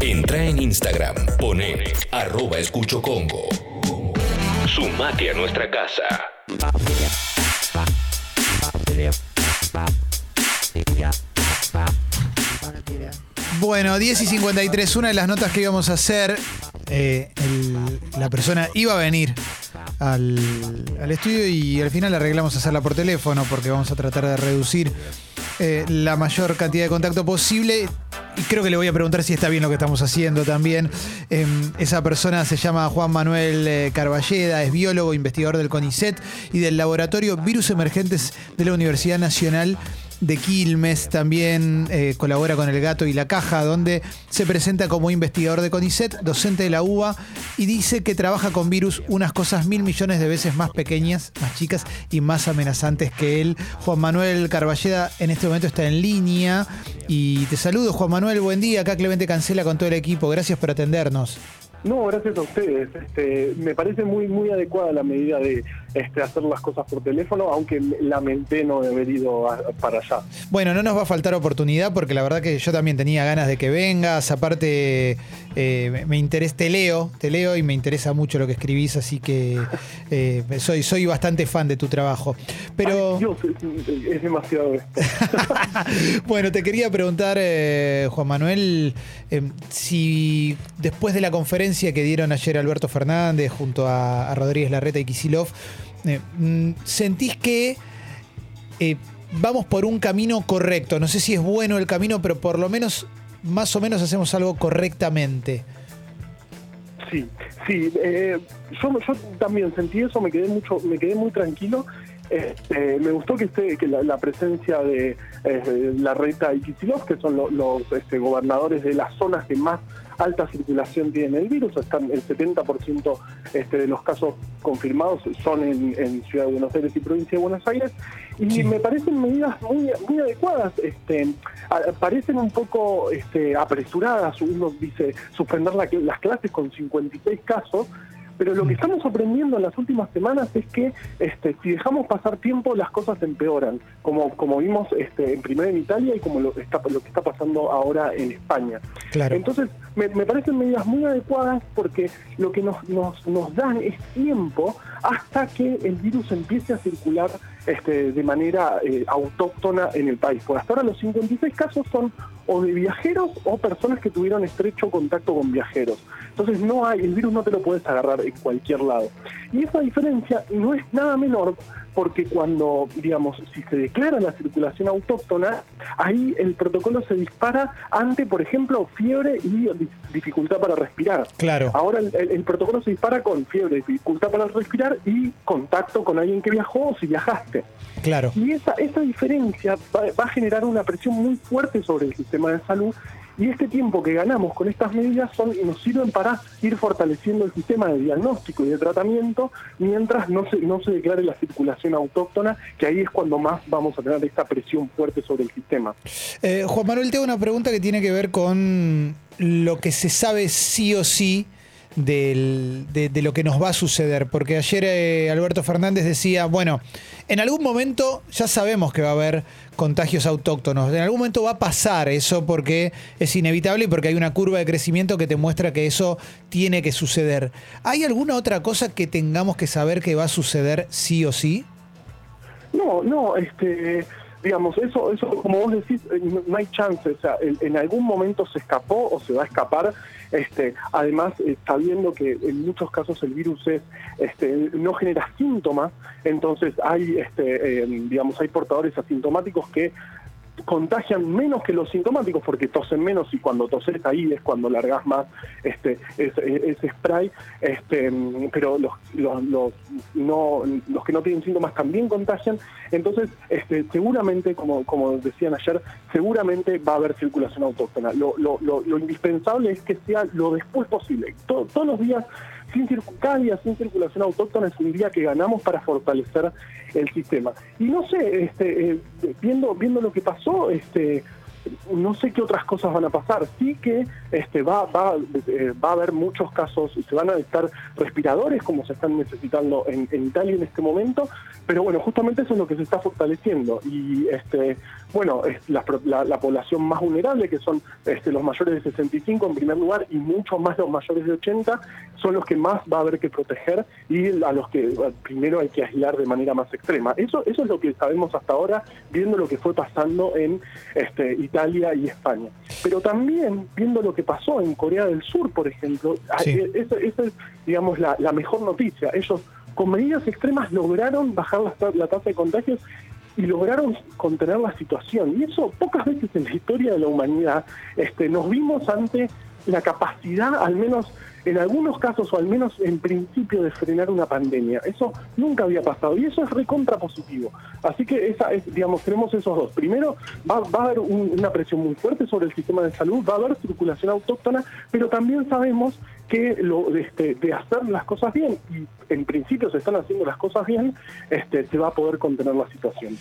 Entra en Instagram, pone arroba escucho. Sumate a nuestra casa. Bueno, 10 y 53, una de las notas que íbamos a hacer, eh, la persona iba a venir al, al estudio y al final arreglamos hacerla por teléfono porque vamos a tratar de reducir eh, la mayor cantidad de contacto posible. Y creo que le voy a preguntar si está bien lo que estamos haciendo también. Eh, esa persona se llama Juan Manuel eh, Carballeda, es biólogo, investigador del CONICET y del Laboratorio Virus Emergentes de la Universidad Nacional de Quilmes, también eh, colabora con El Gato y la Caja, donde se presenta como investigador de CONICET, docente de la UBA, y dice que trabaja con virus unas cosas mil millones de veces más pequeñas, más chicas y más amenazantes que él. Juan Manuel Carballeda en este momento está en línea y te saludo, Juan Manuel, buen día. Acá Clemente Cancela con todo el equipo, gracias por atendernos. No, gracias a ustedes. Este, me parece muy muy adecuada la medida de este, hacer las cosas por teléfono, aunque lamenté no haber ido a- para allá. Bueno, no nos va a faltar oportunidad porque la verdad que yo también tenía ganas de que vengas. Aparte, eh, me- interesa, te leo, te leo y me interesa mucho lo que escribís, así que eh, soy, soy bastante fan de tu trabajo. Pero Ay, Dios, es, es demasiado esto. bueno, te quería preguntar, eh, Juan Manuel, eh, si después de la conferencia que dieron ayer Alberto Fernández junto a, a Rodríguez Larreta y Kisilov, sentís que eh, vamos por un camino correcto. No sé si es bueno el camino, pero por lo menos más o menos hacemos algo correctamente. Sí, sí. eh, yo, yo también sentí eso, me quedé mucho, me quedé muy tranquilo. Este, me gustó que esté que la, la presencia de eh, Larreta y Kicillof, que son lo- los este, gobernadores de las zonas que más alta circulación tienen el virus, están el 70% este, de los casos confirmados son en, en Ciudad de Buenos Aires y provincia de Buenos Aires, y Sí. me parecen medidas muy, muy adecuadas. Este, a- parecen un poco este, apresuradas, uno dice suspender la- las clases con 56 casos, pero lo que estamos aprendiendo en las últimas semanas es que este, si dejamos pasar tiempo las cosas empeoran, como, como vimos este, en primero en Italia y como lo, está, lo que está pasando ahora en España. Claro. Entonces, me, me parecen medidas muy adecuadas porque lo que nos, nos, nos dan es tiempo hasta que el virus empiece a circular este, de manera eh, autóctona en el país. Por hasta ahora los 56 casos son o de viajeros o personas que tuvieron estrecho contacto con viajeros. Entonces no hay, el virus no te lo puedes agarrar en cualquier lado. Y esa diferencia no es nada menor porque cuando, digamos, si se declara la circulación autóctona, ahí el protocolo se dispara ante, por ejemplo, fiebre y di- dificultad para respirar. Claro. Ahora el, el- el protocolo se dispara con fiebre, dificultad para respirar y contacto con alguien que viajó o si viajaste. Claro. Y esa, esa diferencia va, va a generar una presión muy fuerte sobre el sistema de salud y este tiempo que ganamos con estas medidas son, nos sirven para ir fortaleciendo el sistema de diagnóstico y de tratamiento mientras no se, no se declare la circulación autóctona, que ahí es cuando más vamos a tener esta presión fuerte sobre el sistema. Eh, Juan Manuel, tengo una pregunta que tiene que ver con lo que se sabe sí o sí del- de, lo que nos va a suceder. Porque ayer eh, Alberto Fernández decía, bueno, en algún momento ya sabemos que va a haber contagios autóctonos. En algún momento va a pasar eso porque es inevitable y porque hay una curva de crecimiento que te muestra que eso tiene que suceder. ¿Hay alguna otra cosa que tengamos que saber que va a suceder sí o sí? No, no, este, digamos, eso, eso como vos decís, eh, no, hay chance, o sea, en algún momento se escapó o se va a escapar, este, además eh, sabiendo que en muchos casos el virus es, este, no genera síntomas, entonces hay, este, eh, digamos, hay portadores asintomáticos que contagian menos que los sintomáticos porque tosen menos y cuando toses ahí es cuando largas más este ese, ese spray este pero los, los, los no los que no tienen síntomas también contagian. Entonces este seguramente como como decían ayer seguramente va a haber circulación autóctona. Lo, lo, lo, lo indispensable es que sea lo después posible. To- todos los días sin cir- cada día sin circulación autóctona es un día que ganamos para fortalecer el sistema. Y no sé, este, eh, viendo, viendo lo que pasó, este, no sé qué otras cosas van a pasar. Sí que este, va, va, eh, va a haber muchos casos, se van a necesitar respiradores como se están necesitando en, Italia en este momento, pero bueno, justamente eso es lo que se está fortaleciendo y este, bueno, la, población más vulnerable, que son este, los mayores de 65 en primer lugar y mucho más los mayores de 80, son los que más va a haber que proteger y a los que primero hay que aislar de manera más extrema. Eso, eso es lo que sabemos hasta ahora, viendo lo que fue pasando en este, Italia y España. Pero también viendo lo que pasó en Corea del Sur, por ejemplo, esa, es, digamos, la, mejor noticia. Ellos con medidas extremas lograron bajar la, la tasa de contagios y lograron contener la situación. Y eso pocas veces en la historia de la humanidad este, nos vimos ante la capacidad, al menos en algunos casos, o al menos en principio, de frenar una pandemia. Eso nunca había pasado y eso es recontra positivo. Así que, esa es, digamos, tenemos esos dos. Primero, va, a haber una presión muy fuerte sobre el sistema de salud, va a haber circulación autóctona, pero también sabemos que lo este, de hacer las cosas bien, y en principio se están haciendo las cosas bien, este, se va a poder contener la situación.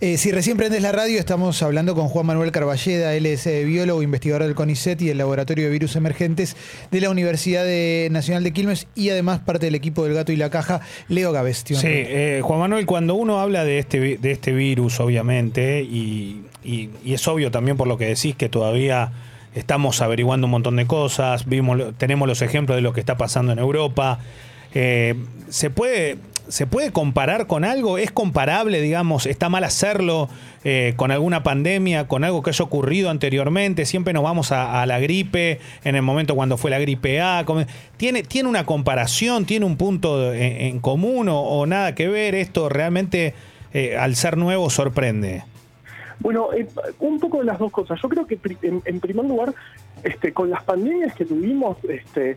Eh, si recién prendes la radio, estamos hablando con Juan Manuel Carballeda, él es eh, biólogo, investigador del CONICET y del Laboratorio de Virus Emergentes de la Universidad Nacional de Quilmes y además parte del equipo del Gato y la Caja, Leo Gavestion. Sí, eh, Juan Manuel, cuando uno habla de este, de este virus, obviamente, y es obvio también por lo que decís que todavía estamos averiguando un montón de cosas, vimos, tenemos los ejemplos de lo que está pasando en Europa. Eh, ¿se, puede, ¿Se puede comparar con algo? ¿Es comparable, digamos? ¿Está mal hacerlo eh, con alguna pandemia, con algo que haya ocurrido anteriormente? Siempre nos vamos a, la gripe, en el momento cuando fue la gripe A. ¿Tiene, tiene una comparación? ¿Tiene un punto en, común o, nada que ver? ¿Esto realmente, eh, al ser nuevo, sorprende? Bueno, eh, un poco de las dos cosas. Yo creo que en, primer lugar, este, con las pandemias que tuvimos, este,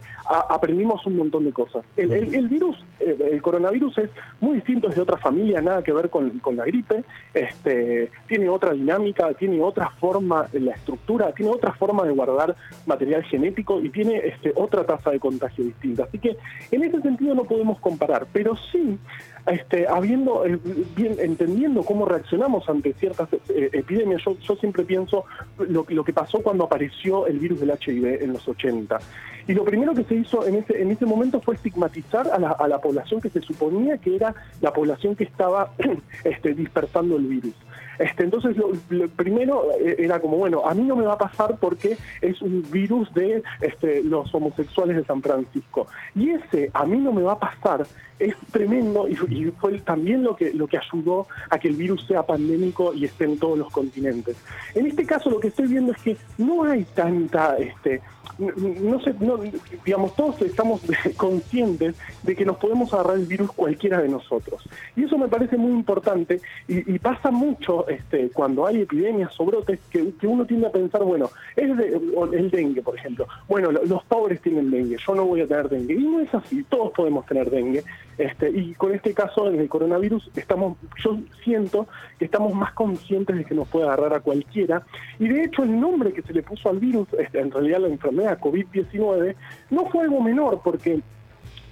aprendimos un montón de cosas. El, virus, eh, el, coronavirus es muy distinto, es de otra familia, nada que ver con, la gripe. Este, tiene otra dinámica, tiene otra forma en la estructura, tiene otra forma de guardar material genético y tiene este, otra tasa de contagio distinta. Así que en ese sentido no podemos comparar, pero sí este, habiendo, eh, entendiendo cómo reaccionamos ante ciertas eh, epidemias, yo, siempre pienso lo, que pasó cuando apareció el virus del HIV en los 80. Y lo primero que se hizo en ese, en ese momento fue estigmatizar a la, a la población que se suponía que era la población que estaba este, dispersando el virus. Este, entonces, lo, primero eh, era como, bueno, a mí no me va a pasar porque es un virus de este, los homosexuales de San Francisco. Y ese, a mí no me va a pasar, es tremendo y, fue también lo que, lo que ayudó a que el virus sea pandémico y esté en todos los continentes. En este caso, lo que estoy viendo es que no hay tanta... Este, no no, digamos, todos estamos conscientes de que nos podemos agarrar el virus cualquiera de nosotros. Y eso me parece muy importante y, pasa mucho este, cuando hay epidemias o brotes que, uno tiende a pensar, bueno, es el dengue, por ejemplo. Bueno, los pobres tienen dengue, yo no voy a tener dengue. Y no es así, todos podemos tener dengue. Este, y con este caso, en el coronavirus, estamos, yo siento que estamos más conscientes de que nos puede agarrar a cualquiera. Y de hecho, el nombre que se le puso al virus, este, en realidad la enfermedad COVID-19, no fue algo menor, porque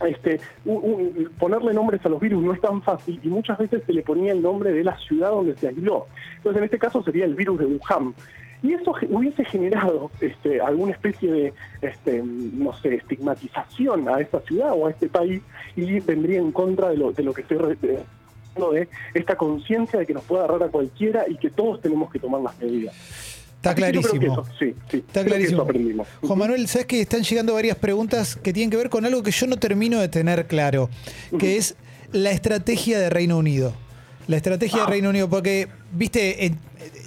este, ponerle nombres a los virus no es tan fácil y muchas veces se le ponía el nombre de la ciudad donde se aisló. Entonces, en este caso sería el virus de Wuhan. Y eso hubiese generado este, alguna especie de, este, no sé, estigmatización a esta ciudad o a este país y vendría en contra de lo, de lo que estoy de esta conciencia de que nos puede agarrar a cualquiera y que todos tenemos que tomar las medidas. Está clarísimo. sí, sí. Está clarísimo. Juan Manuel, sabes que están llegando varias preguntas que tienen que ver con algo que yo no termino de tener claro, que es la estrategia de Reino Unido. La estrategia de ah. Reino Unido, porque, viste,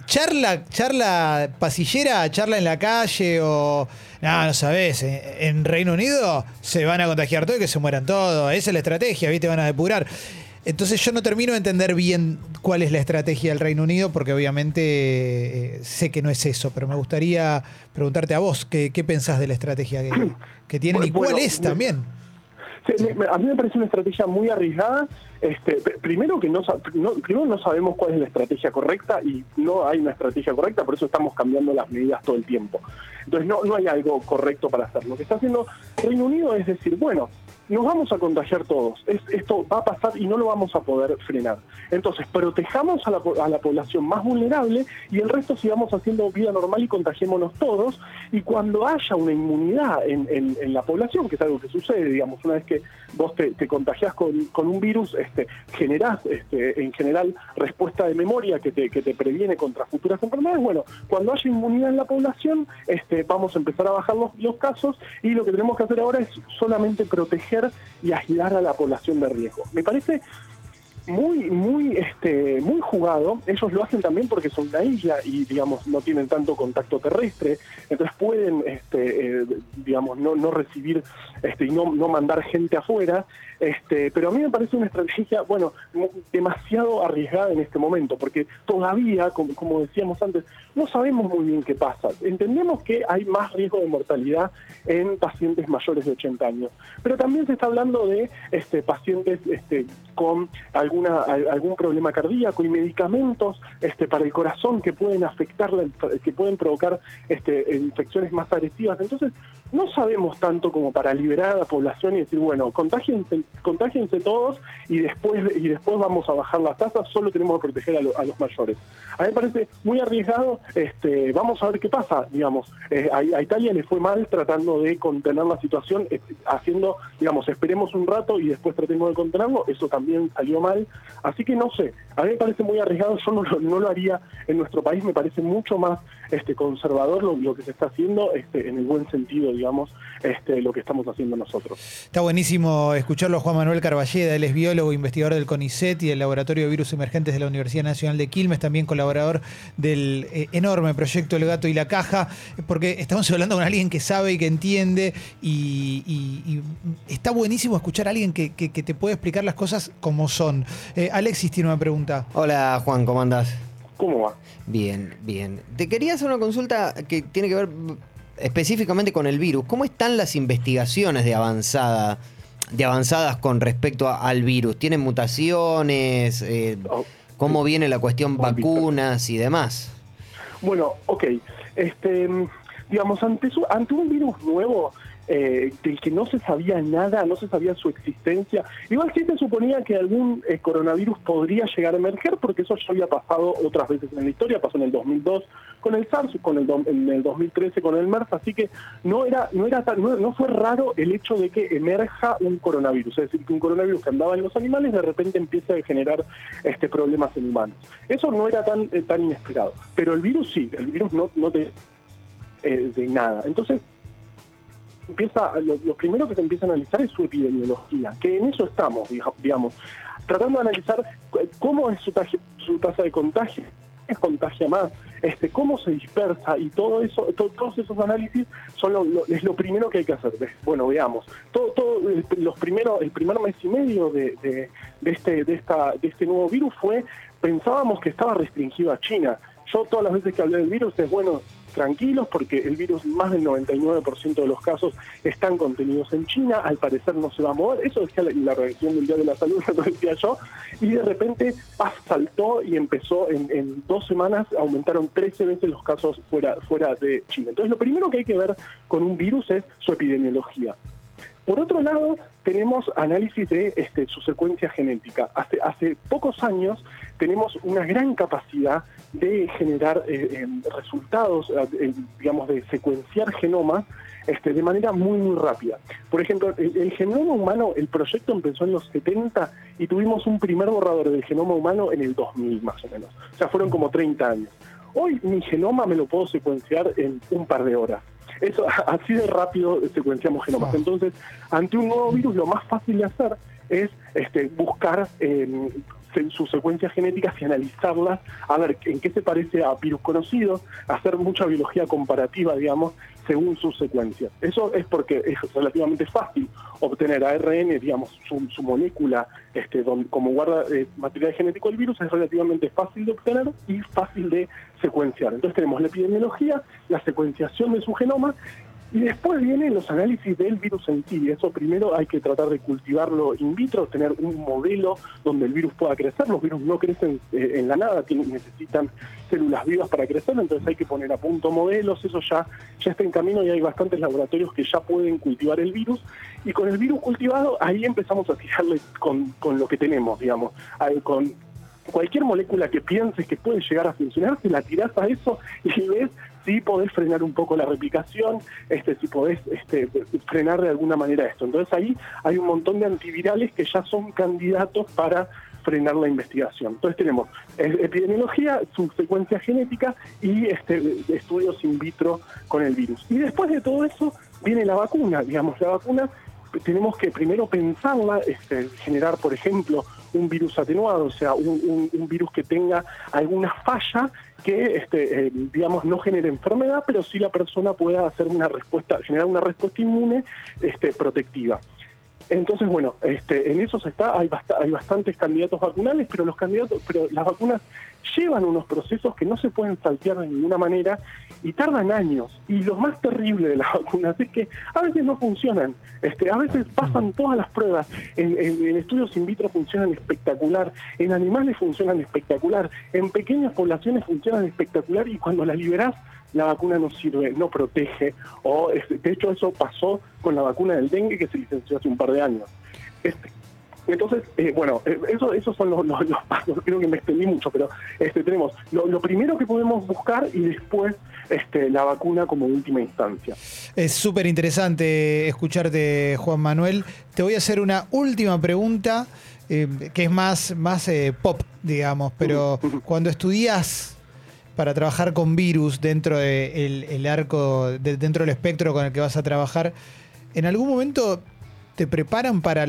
charla, charla pasillera, charla en la calle o. No, no sabes, en Reino Unido se van a contagiar todo y que se mueran todos. Esa es la estrategia, ¿viste? Van a depurar. Entonces yo no termino de entender bien cuál es la estrategia del Reino Unido, porque obviamente eh, sé que no es eso, pero me gustaría preguntarte a vos, ¿qué, pensás de la estrategia que, tienen y cuál es también? A mí me parece una estrategia muy arriesgada. Este, primero que no, primero no sabemos cuál es la estrategia correcta y no hay una estrategia correcta, por eso estamos cambiando las medidas todo el tiempo. Entonces no, no hay algo correcto para hacer. Lo que está haciendo Reino Unido es decir, bueno, nos vamos a contagiar todos. esto va a pasar y no lo vamos a poder frenar. Entonces, protejamos a la, a la población más vulnerable y el resto sigamos haciendo vida normal y contagiémonos todos. Y cuando haya una inmunidad en, en, la población, que es algo que sucede, digamos, una vez que vos te, te contagiás con, con, un virus, este, generás este, en general respuesta de memoria que te, que te previene contra futuras enfermedades. Bueno, cuando haya inmunidad en la población, este, vamos a empezar a bajar los, los casos y lo que tenemos que hacer ahora es solamente proteger y aislar a la población de riesgo. Me parece muy muy este muy jugado. Ellos lo hacen también porque son una isla y digamos no tienen tanto contacto terrestre. Entonces pueden este eh, digamos no, no recibir este y no, no mandar gente afuera este pero a mí me parece una estrategia bueno demasiado arriesgada en este momento porque todavía como, como decíamos antes no sabemos muy bien qué pasa entendemos que hay más riesgo de mortalidad en pacientes mayores de 80 años pero también se está hablando de este pacientes este con algún problema cardíaco y medicamentos este, para el corazón que pueden afectar, que pueden provocar este, infecciones más agresivas. Entonces, no sabemos tanto como para liberar a la población y decir, bueno, contágiense, contágiense todos y después, y después vamos a bajar las tasas, solo tenemos que proteger a, los mayores. A mí me parece muy arriesgado, este, vamos a ver qué pasa, digamos, eh, a, Italia le fue mal tratando de contener la situación, este, haciendo, digamos, esperemos un rato y después tratemos de contenerlo, eso también salió mal, así que no sé, a mí me parece muy arriesgado, yo no, no lo haría en nuestro país, me parece mucho más este, conservador lo, lo que se está haciendo este, en el buen sentido, este, lo que estamos haciendo nosotros. Está buenísimo escucharlo Juan Manuel Carballeda, él es biólogo, investigador del CONICET y del Laboratorio de Virus Emergentes de la Universidad Nacional de Quilmes, también colaborador del eh, enorme proyecto El Gato y la Caja, porque estamos hablando con alguien que sabe y que entiende y, está buenísimo escuchar a alguien que, te puede explicar las cosas como son. Eh, Alexis tiene una pregunta. Hola Juan, ¿cómo andás? ¿Cómo va? Bien, bien. Te quería hacer una consulta que tiene que ver específicamente con el virus, ¿cómo están las investigaciones de avanzada? de avanzadas con respecto al virus? ¿Tienen mutaciones? Eh, oh, ¿Cómo viene la cuestión vacunas y demás? Bueno, ok. Este, digamos, ante, ante un virus nuevo, eh, del que no se sabía nada, no se sabía su existencia. Igual sí se suponía que algún eh, coronavirus podría llegar a emerger, porque eso ya había pasado otras veces en la historia, pasó en el 2002 con el SARS, con el en el 2013 con el MERS, así que no era no era tan, no, fue raro el hecho de que emerja un coronavirus, es decir, que un coronavirus que andaba en los animales de repente empiece a generar este problemas en humanos. Eso no era tan eh, tan inesperado, pero el virus sí, el virus no no te de nada. Entonces, empieza, lo, primero que se empieza a analizar es su epidemiología, que en eso estamos, digamos, tratando de analizar cómo es su, su tasa de contagio, qué contagia más, este, cómo se dispersa y todo eso, todos esos análisis son lo, es lo primero que hay que hacer. Bueno, veamos, todo, todo los primeros, el primer mes y medio de, de, este, de, esta, de este nuevo virus fue, pensábamos que estaba restringido a China. Yo todas las veces que hablé del virus es, bueno, tranquilos porque el virus, más del 99% de los casos están contenidos en China, al parecer no se va a mover, eso decía la, la Organización Mundial de la Salud, lo decía yo, y de repente saltó y empezó en, dos semanas, aumentaron 13 veces los casos fuera, fuera de China. Entonces lo primero que hay que ver con un virus es su epidemiología. Por otro lado, tenemos análisis de este, su secuencia genética. Hace, hace pocos años tenemos una gran capacidad de generar eh, em, resultados, eh, digamos, de secuenciar genomas este, de manera muy, muy rápida. Por ejemplo, el, genoma humano, el proyecto empezó en los 70 y tuvimos un primer borrador del genoma humano en el 2000 más o menos. O sea, fueron como 30 años. Hoy mi genoma me lo puedo secuenciar en un par de horas. Eso, así de rápido secuenciamos genomas. Entonces, ante un nuevo virus, lo más fácil de hacer es este, buscar eh, sus secuencias genéticas y analizarlas, a ver en qué se parece a virus conocidos, hacer mucha biología comparativa, digamos, según sus secuencias. Eso es porque es relativamente fácil obtener ARN, digamos, su, molécula este, como guarda eh, material genético del virus, es relativamente fácil de obtener y fácil de secuenciar. Entonces tenemos la epidemiología, la secuenciación de su genoma Y después vienen los análisis del virus en sí. Eso primero hay que tratar de cultivarlo in vitro, tener un modelo donde el virus pueda crecer. Los virus no crecen eh, en la nada, tienen, necesitan células vivas para crecer, entonces hay que poner a punto modelos. Eso ya, ya está en camino y hay bastantes laboratorios que ya pueden cultivar el virus. Y con el virus cultivado, ahí empezamos a tirarle con, con lo que tenemos, digamos, con cualquier molécula que pienses que puede llegar a funcionar, te la tirás a eso y ves si podés frenar un poco la replicación, este, si podés este, frenar de alguna manera esto. Entonces ahí hay un montón de antivirales que ya son candidatos para frenar la investigación. Entonces tenemos epidemiología, su secuencia genética y este, estudios in vitro con el virus. Y después de todo eso viene la vacuna, digamos, la vacuna tenemos que primero pensarla, este, generar, por ejemplo, un virus atenuado, o sea, un, virus que tenga alguna falla que, este, eh, digamos, no genere enfermedad, pero sí la persona pueda hacer una respuesta, generar una respuesta inmune este, protectiva. Entonces, bueno, este, en eso se está, hay, hay bastantes candidatos vacunales, pero los candidatos, pero las vacunas llevan unos procesos que no se pueden saltear de ninguna manera y tardan años. Y lo más terrible de las vacunas es que a veces no funcionan. Este, a veces pasan todas las pruebas. En, estudios in vitro funcionan espectacular, en animales funcionan espectacular, en pequeñas poblaciones funcionan espectacular y cuando las liberás la vacuna no sirve, no protege. O, de hecho, eso pasó con la vacuna del dengue que se licenció hace un par de años. Este, entonces, eh, bueno, eh, eso, esos son los, pasos, creo que me extendí mucho, pero este, tenemos lo, primero que podemos buscar y después este, la vacuna como última instancia. Es súper interesante escucharte, Juan Manuel. Te voy a hacer una última pregunta eh, que es más, más pop, digamos, pero cuando estudias para trabajar con virus dentro del el arco, dentro del espectro con el que vas a trabajar, ¿en algún momento te preparan para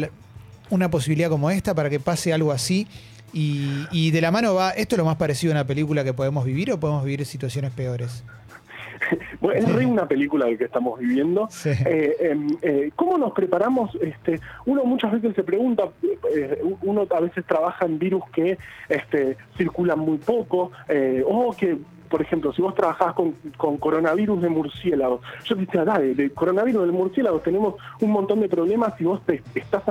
una posibilidad como esta, para que pase algo así? Y, de la mano va, ¿esto es lo más parecido a una película que podemos vivir o podemos vivir situaciones peores? Bueno, es re una película de que estamos viviendo. Eh, em, eh, ¿Cómo nos preparamos? Este, uno muchas veces se pregunta, eh, uno a veces trabaja en virus que este, circulan muy poco o que por ejemplo, si vos trabajás con, coronavirus de murciélago, yo te decía, dale, de coronavirus de murciélago tenemos un montón de problemas si vos te estás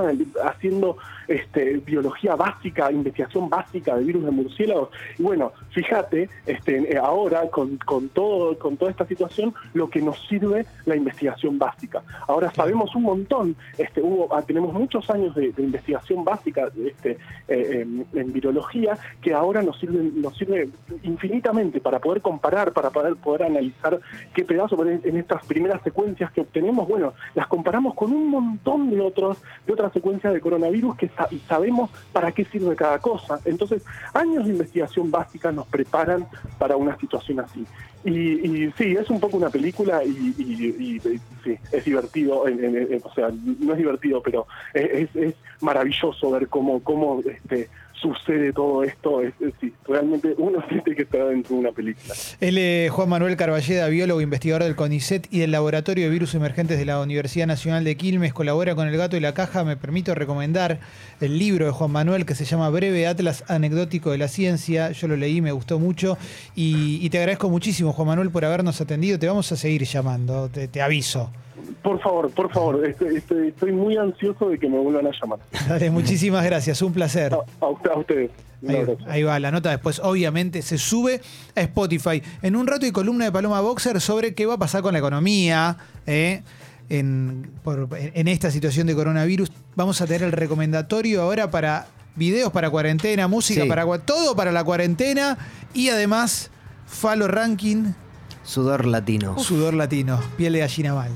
haciendo este, biología básica, investigación básica de virus de murciélagos. Y bueno, fíjate, este, ahora con, todo, con toda esta situación, lo que nos sirve la investigación básica. Ahora sabemos un montón, este, hubo, ah, tenemos muchos años de, investigación básica este, eh, en, virología que ahora nos sirve, nos sirve infinitamente para poder comparar, para poder, poder analizar qué pedazo en estas primeras secuencias que obtenemos, bueno, las comparamos con un montón de otros, de otras secuencias de coronavirus que y sabemos para qué sirve cada cosa. Entonces, años de investigación básica nos preparan para una situación así. Y, sí, es un poco una película y, sí, es divertido, o sea, no es divertido, pero es, es maravilloso ver cómo, cómo este, sucede todo esto, es, realmente uno siente que está dentro de una película. Él es Juan Manuel Carballeda, biólogo, investigador del CONICET y del Laboratorio de Virus Emergentes de la Universidad Nacional de Quilmes, colabora con El Gato y la Caja. Me permito recomendar el libro de Juan Manuel que se llama Breve Atlas Anecdótico de la Ciencia. Yo lo leí, me gustó mucho y, te agradezco muchísimo, Juan Manuel, por habernos atendido. Te vamos a seguir llamando, te aviso. Por favor, por favor, estoy, muy ansioso de que me vuelvan a llamar. Dale, muchísimas gracias, un placer. A, ustedes. Ahí, va, la nota después obviamente se sube a Spotify. En un rato hay columna de Paloma Boxer sobre qué va a pasar con la economía eh, en, en esta situación de coronavirus. Vamos a tener el recomendatorio ahora para videos para cuarentena, música para todo para la cuarentena y además Falo Ranking. Sudor latino. Sudor latino, piel de gallina mal.